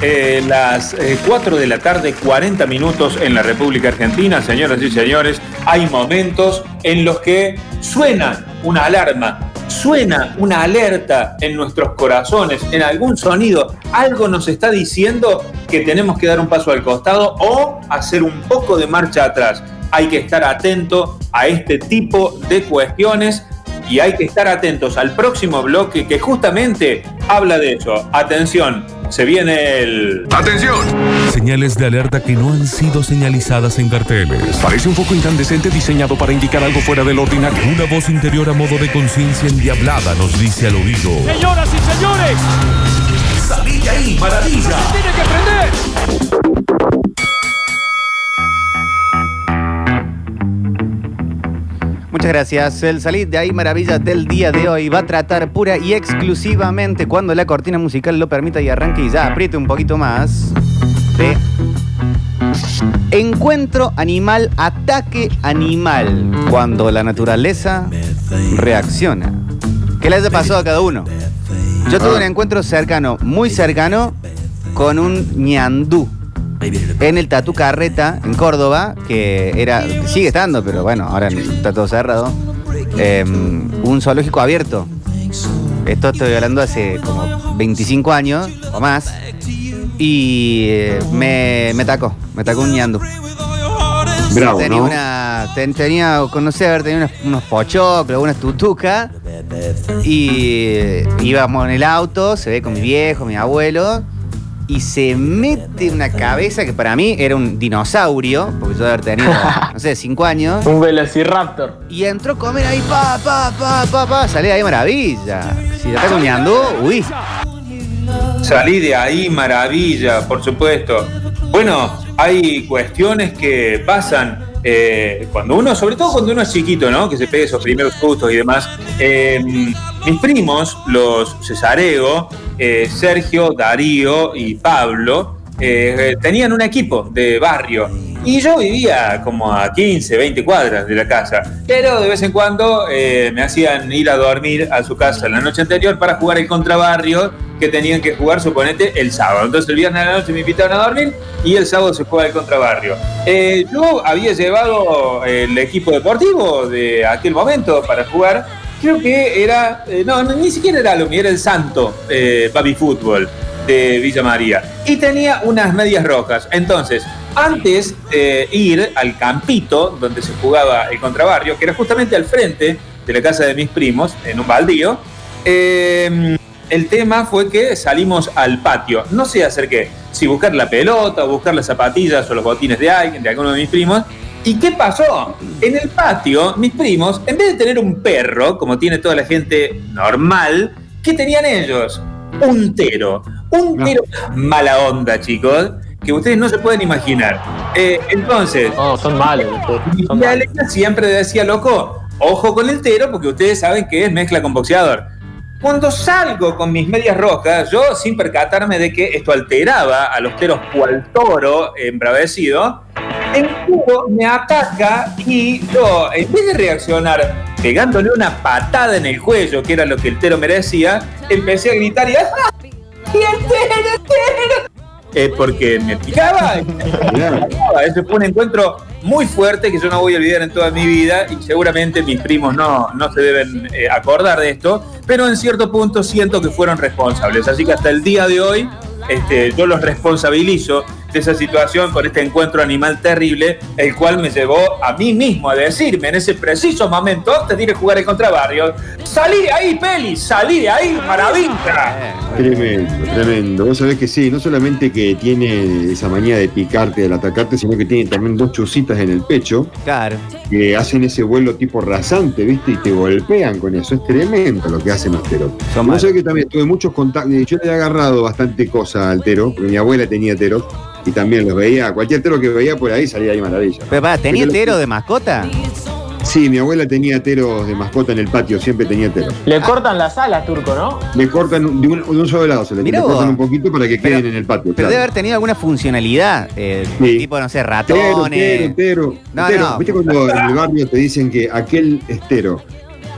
eh, las 4 de la tarde, 40 minutos en la República Argentina, señoras y señores. Hay momentos en los que suena una alarma, suena una alerta en nuestros corazones, en algún sonido, algo nos está diciendo que tenemos que dar un paso al costado o hacer un poco de marcha atrás. Hay que estar atento a este tipo de cuestiones y hay que estar atentos al próximo bloque que justamente habla de eso. Atención, se viene el... ¡Atención! Señales de alerta que no han sido señalizadas en carteles. Parece un foco incandescente diseñado para indicar algo fuera del ordinario. Una voz interior a modo de conciencia endiablada nos dice al oído. Señoras y señores, ¡Salí de ahí, maravilla! tiene que prender. Muchas gracias. El salir de ahí maravilla del día de hoy va a tratar pura y exclusivamente cuando la cortina musical lo permita y arranque y ya apriete un poquito más encuentro animal, ataque animal, cuando la naturaleza reacciona. ¿Qué le haya pasado a cada uno? Yo tuve un encuentro cercano, muy cercano, con un ñandú en el Tatu Carreta, en Córdoba, que era, sigue estando, pero bueno, ahora está todo cerrado. eh, un zoológico abierto. Esto estoy hablando hace como 25 años o más. Y eh, me, me tacó, me tacó un ñandú. Bravo, tenía ¿no? una. ten- tenía, haber tenido unos, unos pochoclos, unas tutucas. Y eh, íbamos en el auto, se ve con mi viejo, mi abuelo. Y se mete una cabeza que para mí era un dinosaurio, porque yo haber tenido, no sé, cinco años. Un velociraptor. Y entró a comer ahí, pa, pa, pa, pa, pa. Salí de ahí maravilla. Si la está comiendo, uy. Salí de ahí, maravilla, por supuesto. Bueno, hay cuestiones que pasan eh, cuando uno, sobre todo cuando uno es chiquito, ¿no? Que se pegue esos primeros sustos y demás. Eh, mis primos, los Cesareo, eh, Sergio, Darío y Pablo, eh, tenían un equipo de barrio. Y yo vivía como a 15, 20 cuadras de la casa. Pero de vez en cuando eh, me hacían ir a dormir a su casa la noche anterior para jugar el contrabarrio que tenían que jugar, suponete, el sábado. Entonces el viernes a la noche me invitaron a dormir y el sábado se juega el contrabarrio. Yo había llevado el equipo deportivo de aquel momento para jugar. Creo que era, eh, no, ni siquiera era Lomi, era el Santo eh, Baby Fútbol de Villa María. Y tenía unas medias rojas. Entonces, antes de ir al campito donde se jugaba el contrabarrio, que era justamente al frente de la casa de mis primos, en un baldío, eh, el tema fue que salimos al patio. No sé hacer qué, si buscar la pelota, o buscar las zapatillas o los botines de alguien, de alguno de mis primos. ¿Y qué pasó? En el patio, mis primos, en vez de tener un perro, como tiene toda la gente normal, ¿qué tenían ellos? Un tero. Un tero mala onda, chicos, que ustedes no se pueden imaginar. Eh, entonces, No, son malos. son mi. Alexa siempre decía, loco, ojo con el tero, porque ustedes saben que es mezcla con boxeador. Cuando salgo con mis medias rojas, yo sin percatarme de que esto alteraba a los teros cual toro embravecido, el toro me ataca y yo, en vez de reaccionar pegándole una patada en el cuello, que era lo que el tero merecía, empecé a gritar y ¡ah! ¡Y el tero, el tero! Porque me picaba. Ese fue un encuentro muy fuerte que yo no voy a olvidar en toda mi vida y seguramente mis primos no, no se deben eh, acordar de esto, pero en cierto punto siento que fueron responsables. Así que hasta el día de hoy este, yo los responsabilizo de esa situación con este encuentro animal terrible, el cual me llevó a mí mismo a decirme en ese preciso momento, antes de ir a jugar el contrabarrio, salí de ahí, Peli, salí de ahí, maravilla. Tremendo, tremendo. Vos sabés que sí, no solamente que tiene esa manía de picarte, de atacarte, sino que tiene también dos chusitas en el pecho Claro. que hacen ese vuelo tipo rasante, ¿viste? Y te golpean con eso. Es tremendo lo que hacen los teros. Son No malos. sé que también tuve muchos contactos. Yo le he agarrado bastante cosa al tero, porque mi abuela tenía teros y también los veía. Cualquier tero que veía por ahí salía ahí maravilla. Pero pará, ¿tenía tero de mascota? Sí, mi abuela tenía teros de mascota en el patio, siempre tenía teros. Le cortan las alas, turco, ¿no? Le cortan de un, de un solo lado, se le, cortan un poquito para que Pero- queden en el patio. Pero claro. debe haber tenido alguna funcionalidad. eh, Sí. Tipo, no sé, Tero, ratones. tero, tero. No, tero. no. ¿Viste cuando en el barrio te dicen que aquel es tero?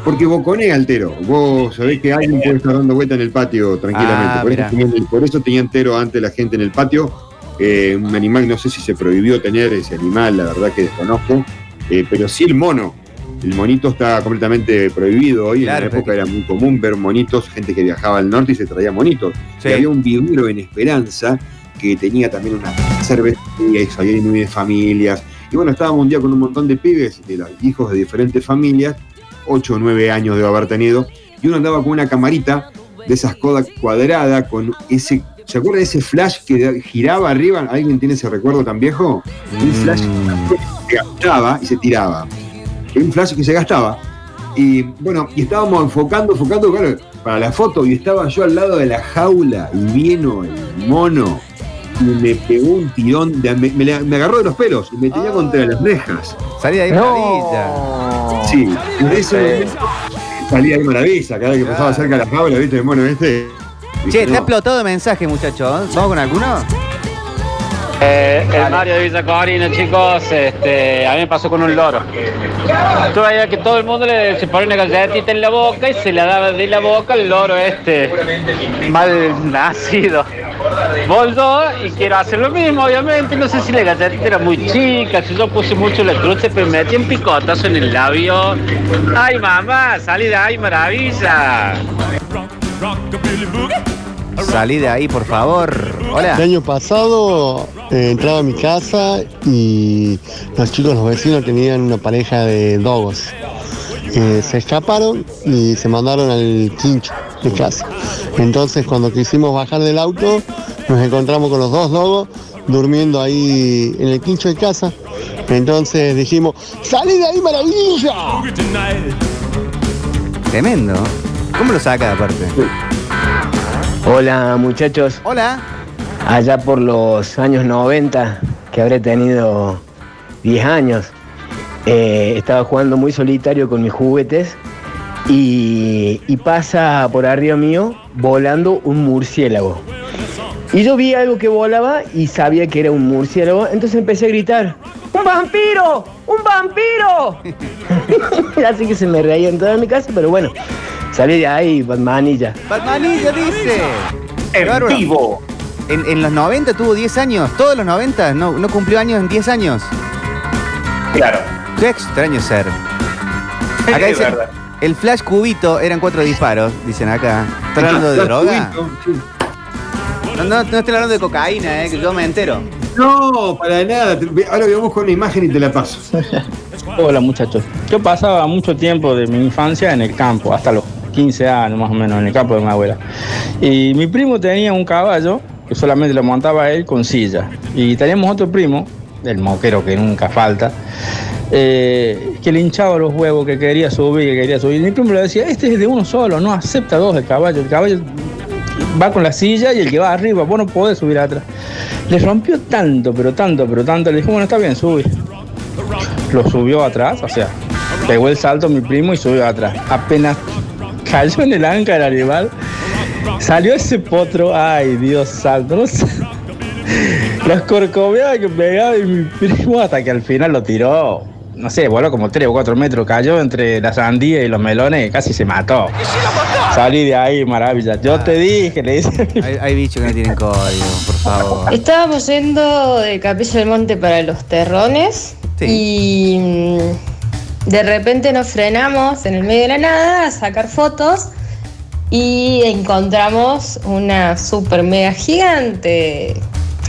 Porque boconea altero. Vos sabés que alguien puede estar dando vuelta en el patio tranquilamente. Ah, por, eso tenían, por eso tenía entero antes la gente en el patio. Eh, un animal, no sé si se prohibió tener ese animal, la verdad que desconozco. Eh, pero sí el mono. El monito está completamente prohibido hoy. Claro, en la época era muy común ver monitos, gente que viajaba al norte y se traía monitos. Sí. Y había un vivero en Esperanza que tenía también una cervecería y salían muy de familias. Y bueno, estábamos un día con un montón de pibes, de los hijos de diferentes familias, 8 o 9 años debe haber tenido, y uno andaba con una camarita de esas Kodak cuadrada con ese. ¿Se acuerda de ese flash que giraba arriba? ¿Alguien tiene ese recuerdo tan viejo? Un flash Mm. que gastaba y se tiraba. Un flash que se gastaba. Y bueno, y estábamos enfocando, enfocando, claro, para la foto, y estaba yo al lado de la jaula, y vino el mono, y me pegó un tirón, de- me, me agarró de los pelos, y me tenía contra las rejas. Salí de ahí, maravilla. Sí, y de ese momento salía de maravilla, cada vez que pasaba cerca de la jaula, viste, el mono este. Che, no. explotado de mensaje, muchachos. ¿Vamos con alguno? Eh, el Mario de Villa Corina, chicos, este, a mí me pasó con un loro. Veías que todo el mundo le, se pone una galletita en la boca y se la daba de la boca al loro este mal nacido. Volvió y quiero hacer lo mismo, obviamente. No sé si la galletita era muy chica, si yo puse mucho la cruce, pero me metí un picotazo en el labio. ¡Ay, mamá! ¡Salí de ahí, maravilla! Salí de ahí, por favor. El Hola. año pasado eh, entraba a mi casa y los chicos, los vecinos tenían una pareja de dogos. Eh, se escaparon y se mandaron al quincho de casa. Entonces cuando quisimos bajar del auto nos encontramos con los dos dogos durmiendo ahí en el quincho de casa. Entonces dijimos, ¡salí de ahí, maravilla! Tremendo. ¿Cómo lo saca aparte? Hola muchachos, Hola. allá por los años 90, que habré tenido 10 años, eh, estaba jugando muy solitario con mis juguetes y, y pasa por arriba mío volando un murciélago. Y yo vi algo que volaba y sabía que era un murciélago, entonces empecé a gritar, ¡Un vampiro! ¡Un vampiro! Así que se me reía en toda mi casa, pero bueno, salí de ahí, Batmanilla. Batmanilla dice. En vivo. En, en los 90 tuvo 10 años. Todos los 90. No, no cumplió años en 10 años. Claro. Qué extraño ser. Acá verdad. el flash cubito eran cuatro disparos, dicen acá. ¿Están hablando de droga? No, no, no estoy hablando de cocaína, eh, que yo me entero. No, para nada. Ahora veamos con una imagen y te la paso. Hola muchachos. Yo pasaba mucho tiempo de mi infancia en el campo, hasta los 15 años más o menos, en el campo de mi abuela. Y mi primo tenía un caballo que solamente lo montaba él con silla. Y teníamos otro primo, el moquero que nunca falta, eh, que le hinchaba los huevos, que quería subir, que quería subir. Y mi primo le decía, este es de uno solo, no acepta dos el caballo. El caballo va con la silla y el que va arriba, vos no podés subir atrás. Le rompió tanto, pero tanto, pero tanto. Le dijo, bueno, está bien, sube lo subió atrás, o sea, pegó el salto mi primo y subió atrás. Apenas cayó en el anca del animal, salió ese potro, ay Dios santo, no sé. Las corcoveadas que pegaba y mi primo hasta que al final lo tiró. No sé, voló como 3 o 4 metros, cayó entre la sandía y los melones y casi se mató. Salí de ahí, maravilla. Yo te dije, le dice. Hay, hay bichos que no tienen código, por favor. Estábamos yendo de Capilla del Monte para los terrones Sí. y mm, de repente nos frenamos en el medio de la nada a sacar fotos y encontramos una super mega gigante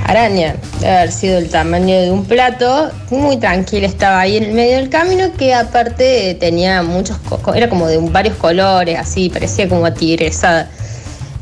araña. Debe haber sido el tamaño de un plato. Muy tranquila estaba ahí en el medio del camino que aparte tenía muchos, era como de varios colores, así, parecía como atigresada.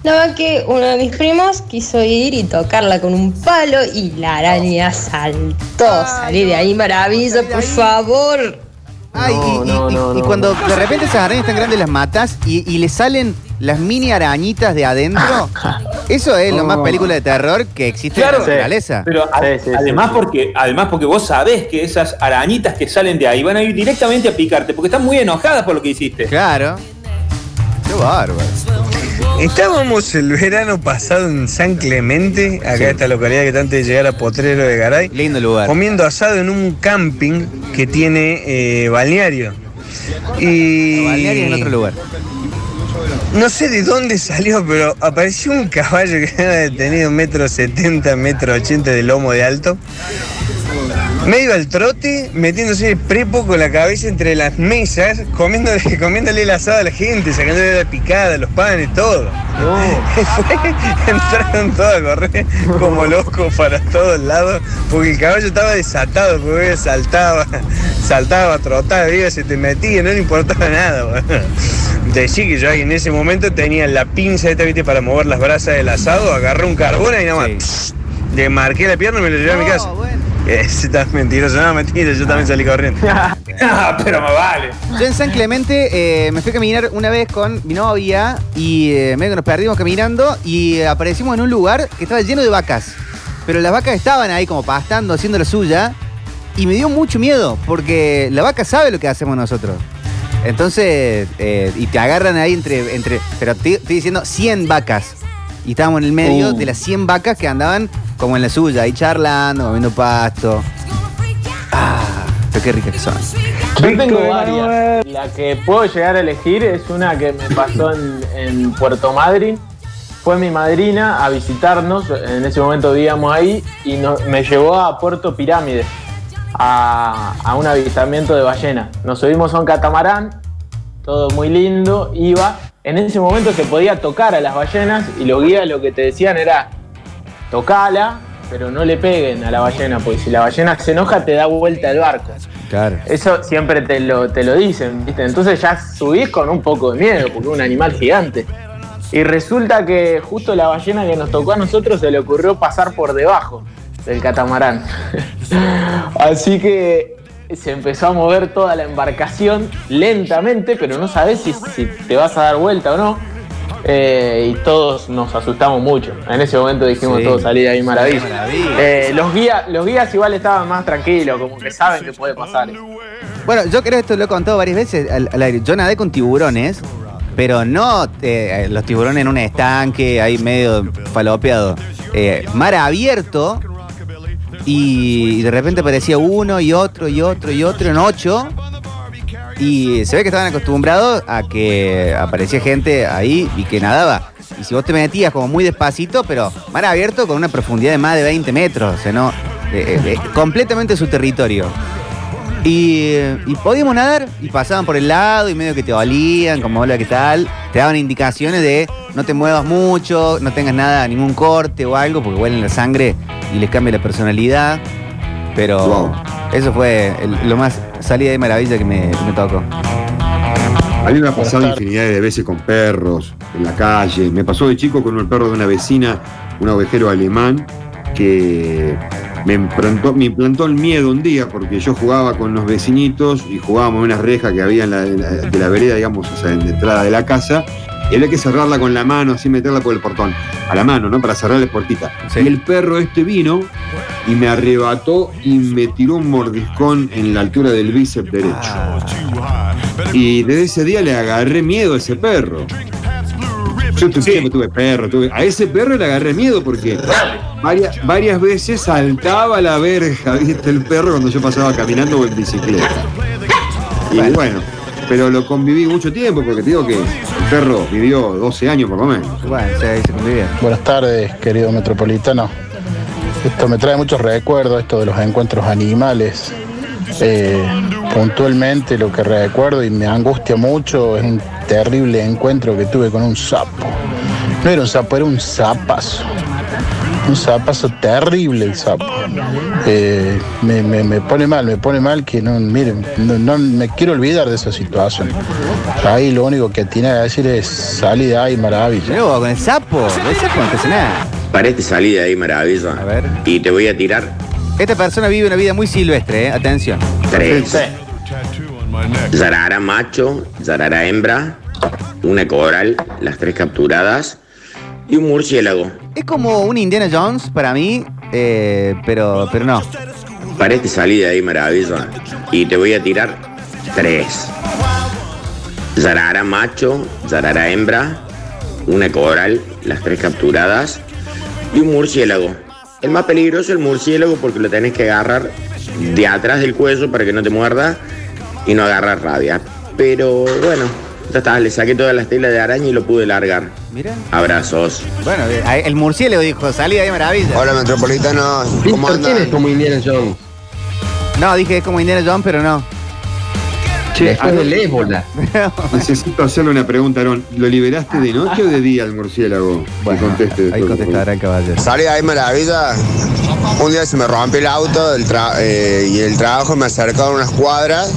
Nada que uno de mis primos quiso ir y tocarla con un palo y la araña saltó. Salí de ahí, maravilla, por favor. Ay, No, y, y- no, y- no, y no, cuando no. de repente esas arañas tan grandes las matas y, y le salen las mini arañitas de adentro, eso es lo más película de terror que existe en la naturaleza. Pero a- Sí, sí, además, sí. Porque, además porque vos sabés que esas arañitas que salen de ahí van a ir directamente a picarte, porque están muy enojadas por lo que hiciste. Claro. Qué bárbaro. Estábamos el verano pasado en San Clemente, acá Sí. esta localidad que está antes de llegar a Potrero de Garay, Lindo lugar. comiendo asado en un camping que tiene eh, balneario. Y. Balneario en otro lugar. No sé de dónde salió, pero apareció un caballo que había tenido metro setenta, metro ochenta de lomo de alto. Medio al trote, metiéndose el prepo con la cabeza entre las mesas, comiendo, comiéndole el asado a la gente, sacándole la picada, los panes, todo. Entraron todos a correr como locos para todos lados, porque el caballo estaba desatado, porque saltaba, saltaba, trotaba, iba, se te metía, no le importaba nada. Decí que yo ahí en ese momento tenía la pinza esta, viste, para mover las brasas del asado, agarré un carbón y nada más. Le marqué la pierna y me lo llevé a mi casa. Ese está mentiroso, no, mentira, yo también salí corriendo. Ah, pero me vale. Yo en San Clemente eh, me fui a caminar una vez con mi novia y eh, medio que nos perdimos caminando y aparecimos en un lugar que estaba lleno de vacas. Pero las vacas estaban ahí como pastando, haciendo la suya y me dio mucho miedo porque la vaca sabe lo que hacemos nosotros. Entonces, eh, y te agarran ahí entre, entre pero te- estoy diciendo 100 vacas. Y estábamos en el medio Uh. de las 100 vacas que andaban como en la suya, ahí charlando, comiendo pasto. Ah, pero qué ricas que son. Yo tengo varias. La que puedo llegar a elegir es una que me pasó en, en Puerto Madryn. Fue mi madrina a visitarnos, en ese momento vivíamos ahí, y no- me llevó a Puerto Pirámide, a, a un avistamiento de ballena. Nos subimos a un catamarán, todo muy lindo, iba. En ese momento se podía tocar a las ballenas y los guías lo que te decían era, tocala, pero no le peguen a la ballena, porque si la ballena se enoja te da vuelta el barco. Claro. Eso siempre te lo, te lo dicen, ¿viste? Entonces ya subís con un poco de miedo, porque es un animal gigante. Y resulta que justo la ballena que nos tocó a nosotros se le ocurrió pasar por debajo del catamarán. Así que se empezó a mover toda la embarcación lentamente, pero no sabes si, si te vas a dar vuelta o no. Eh, y todos nos asustamos mucho. En ese momento dijimos Sí. todos salir ahí maravilla. Maravilla. Eh, los, guías, los guías igual estaban más tranquilos, como que saben que puede pasar. Bueno, yo creo que esto lo he contado varias veces al, al aire. Yo nadé con tiburones, pero no eh, los tiburones en un estanque, ahí medio falopeado. Eh, mar abierto y de repente aparecía uno y otro y otro y otro en ocho. Y se ve que estaban acostumbrados a que aparecía gente ahí y que nadaba. Y si vos te metías como muy despacito, pero mar abierto con una profundidad de más de 20 metros, o sea, no, eh, eh, completamente su territorio. Y, podíamos nadar y pasaban por el lado y medio que te olían, como hola, ¿qué tal? Te daban indicaciones de no te muevas mucho, no tengas nada, ningún corte o algo, porque huelen la sangre y les cambia la personalidad. Pero. Eso fue el- lo más salida de maravilla que me, me tocó. A mí me ha pasado infinidad de veces con perros en la calle. Me pasó de chico con el perro de una vecina, un ovejero alemán, que me implantó, me implantó el miedo un día porque yo jugaba con los vecinitos y jugábamos en una reja que había en la, en la- de la vereda, digamos, o sea, en la entrada de la casa. Y había que cerrarla con la mano, así meterla por el portón. A la mano, ¿no? Para cerrar la puertita. Y el perro este vino y me arrebató y me tiró un mordiscón en la altura del bíceps derecho. Y desde ese día le agarré miedo a ese perro. Yo tu- siempre tuve perro, tuve- a ese perro le agarré miedo porque varias, varias veces saltaba la verja, ¿viste? El perro cuando yo pasaba caminando o en bicicleta. Y bueno, pero lo conviví mucho tiempo porque te digo que perro vivió 12 años por lo menos. Bueno, se convivía. Buenas tardes, querido metropolitano. Esto me trae muchos recuerdos, esto de los encuentros animales. Eh, puntualmente lo que recuerdo y me angustia mucho es un terrible encuentro que tuve con un sapo. No era un sapo, era un zapazo. Un zapazo terrible el sapo. Eh, me, me- me pone mal, me pone mal que no, miren, no, no me quiero olvidar de esa situación. Ahí lo único que tiene que decir es salir de ahí, maravilla. Luego, con el sapo, el sapo no hace nada. Parece salir de ahí maravilla. A ver. Y te voy a tirar Esta persona vive una vida muy silvestre, ¿eh? atención. tres. Zarara macho, zarara hembra, una coral, las tres capturadas y un murciélago. Es como un Indiana Jones para mí, eh, pero, pero no. Parece salir de ahí maravilla. Y te voy a tirar tres. Zarara macho, zarara hembra, una coral, las tres capturadas y un murciélago. El más peligroso es el murciélago porque lo tenés que agarrar de atrás del cuello para que no te muerda y no agarrar rabia. pero bueno, ya está, le saqué todas las telas de araña y lo pude largar. Mira. Abrazos. Bueno, eh, el murciélago dijo, salí de ahí maravilla. Hola, metropolitanos. ¿Cómo Víctor, ¿quién es andan? como Indiana Jones? No, dije es como Indiana Jones, pero no. Che, Después del ébola. necesito hacerle una pregunta, Aarón. ¿Lo liberaste de noche o de día al murciélago? Bueno, que conteste ahí contestará el caballero. Salí de ahí maravilla. Un día se me rompió el auto del eh, y el trabajo me acercaron unas cuadras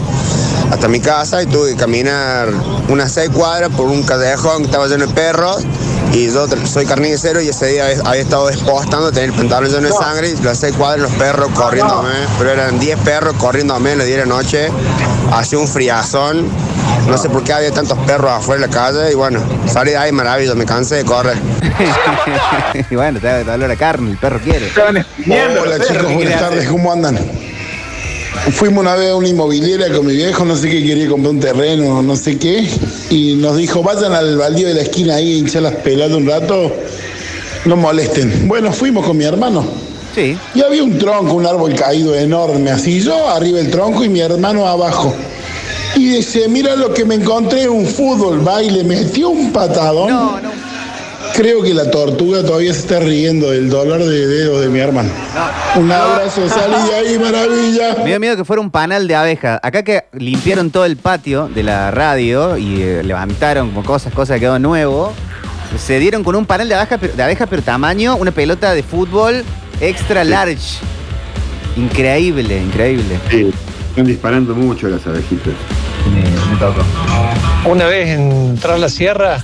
hasta mi casa y tuve que caminar unas seis cuadras por un callejón que estaba lleno de perros. Y yo soy carnicero y ese día había estado despostando, tenía el pantalón lleno de sangre y las seis cuadras los perros corriéndome. Pero eran 10 perros corriéndome a las 10 de la noche. Hacía un friazón. No sé por qué había tantos perros afuera de la calle y bueno, salí de ahí maravilloso, me cansé de correr. y bueno, te da dolor a carne, el perro quiere. Hola chicos, buenas tardes, ¿cómo andan? Fuimos una vez a una inmobiliaria con mi viejo, no sé qué, quería comprar un terreno, no sé qué, y nos dijo, vayan al baldío de la esquina ahí, hinchar las peladas un rato, no molesten. Bueno, fuimos con mi hermano. Sí. Y había un tronco, un árbol caído enorme, así yo arriba el tronco y mi hermano abajo. Y dice, mira lo que me encontré, un fútbol, va y le metió un patadón. Creo que la tortuga todavía se está riendo del dolor de dedo de mi hermano. Un abrazo, salí de ahí, maravilla. Me dio miedo que fuera un panal de abejas. Acá que limpiaron todo el patio de la radio y eh, levantaron como cosas, cosas que quedó nuevo. Se dieron con un panal de abejas, pero, de abejas, pero tamaño, una pelota de fútbol extra large. Increíble, increíble. Sí, están disparando mucho las abejitas. Una vez en Tras la Sierra,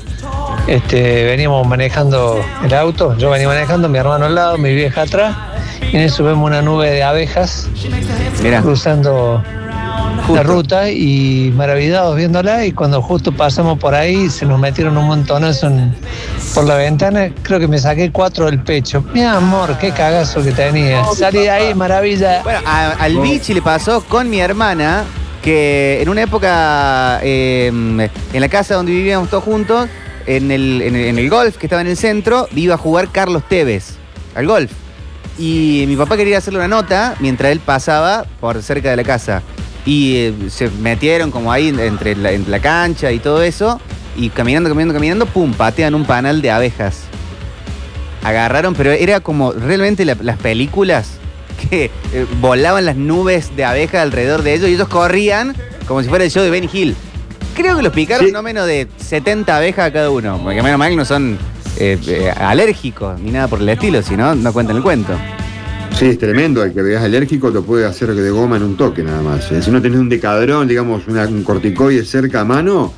este, veníamos manejando el auto, yo venía manejando, mi hermano al lado, mi vieja atrás, y en eso vemos una nube de abejas cruzando la ruta y maravillados viéndola y cuando justo pasamos por ahí se nos metieron un montonazo en- por la ventana, creo que me saqué cuatro del pecho. Mi amor, qué cagazo que tenía. Salí de ahí, maravilla. Bueno, a- al bichi le pasó con mi hermana que en una época eh, en la casa donde vivíamos todos juntos, en el, en el- golf que estaba en el centro, iba a jugar Carlos Tevez al golf. Y mi papá quería hacerle una nota mientras él pasaba por cerca de la casa. Y eh, se metieron como ahí entre la, entre la cancha y todo eso. Y caminando, caminando, caminando, pum, patean un panal de abejas. Agarraron, pero era como realmente la- las películas que eh, volaban las nubes de abejas alrededor de ellos y ellos corrían como si fuera el show de Benny Hill. Creo que los picaron no menos de 70 abejas a cada uno, porque menos mal que no son eh, eh, alérgicos ni nada por el estilo, si no, no cuentan el cuento. Sí, es tremendo. El que veas alérgico te puede hacer de goma en un toque nada más. Eh, Si no tenés un decadrón, digamos, una- un corticoide cerca a mano,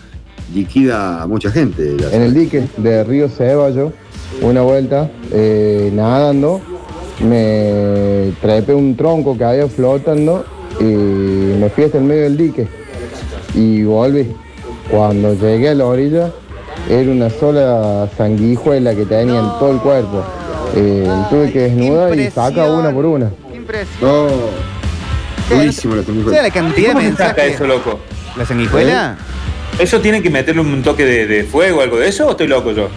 liquida a mucha gente. En el dique de Río Ceballo, una vuelta, eh, nadando, me trepé un tronco que había flotando y me fui hasta el medio del dique y volví. Cuando llegué a la orilla, era una sola sanguijuela que tenía en todo el cuerpo. Eh, tuve que desnudar y sacar una por una. No. Buenísimo la sanguijuela. ¿Sabes la cantidad de ¿Cómo se saca mensajes? eso, loco? ¿La sanguijuela? ¿Eso tiene que meterle un toque de, de fuego o algo de eso o estoy loco yo?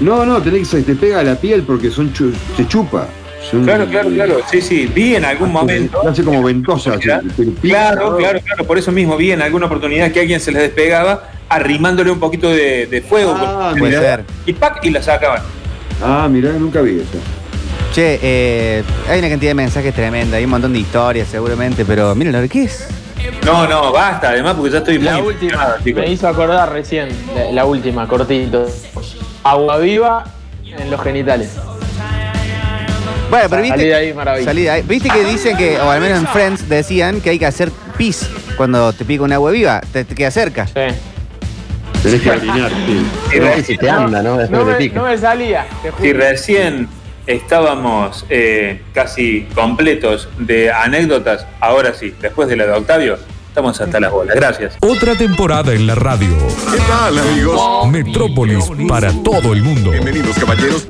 No, no, tenés que se te pega a la piel porque son chu- se chupa. Son- Claro, claro, claro. Sí, sí. Vi en algún momento. Hace como ventosa. Claro, claro, claro. Por eso mismo vi en alguna oportunidad que alguien se les despegaba arrimándole un poquito de, de fuego. Ah, puede ser. Y ¡pac! y la sacaban. Ah, mirá, nunca vi eso. Che, eh, hay una cantidad de mensajes tremenda, hay un montón de historias seguramente, pero miren, ¿qué es? No, no, basta, además, porque ya estoy La muy última, chicos. me hizo acordar recién, la, la última, cortito. Agua viva en los genitales. Bueno, pero viste. Salí de ahí, maravilla. salí de ahí. Viste que dicen que, o al menos en Friends decían que hay que hacer pis cuando te pica un agua viva, te, te queda cerca. Sí. Tenés que orinar, sí. Y si te anda, ¿no? No me, pica. no me salía, te juro. Si recién estábamos eh, casi completos de anécdotas, ahora sí, después de la de Octavio, estamos hasta las bolas. Gracias. Otra temporada en la radio. ¿Qué tal, amigos? Metrópolis para todo el mundo. Bienvenidos, caballeros.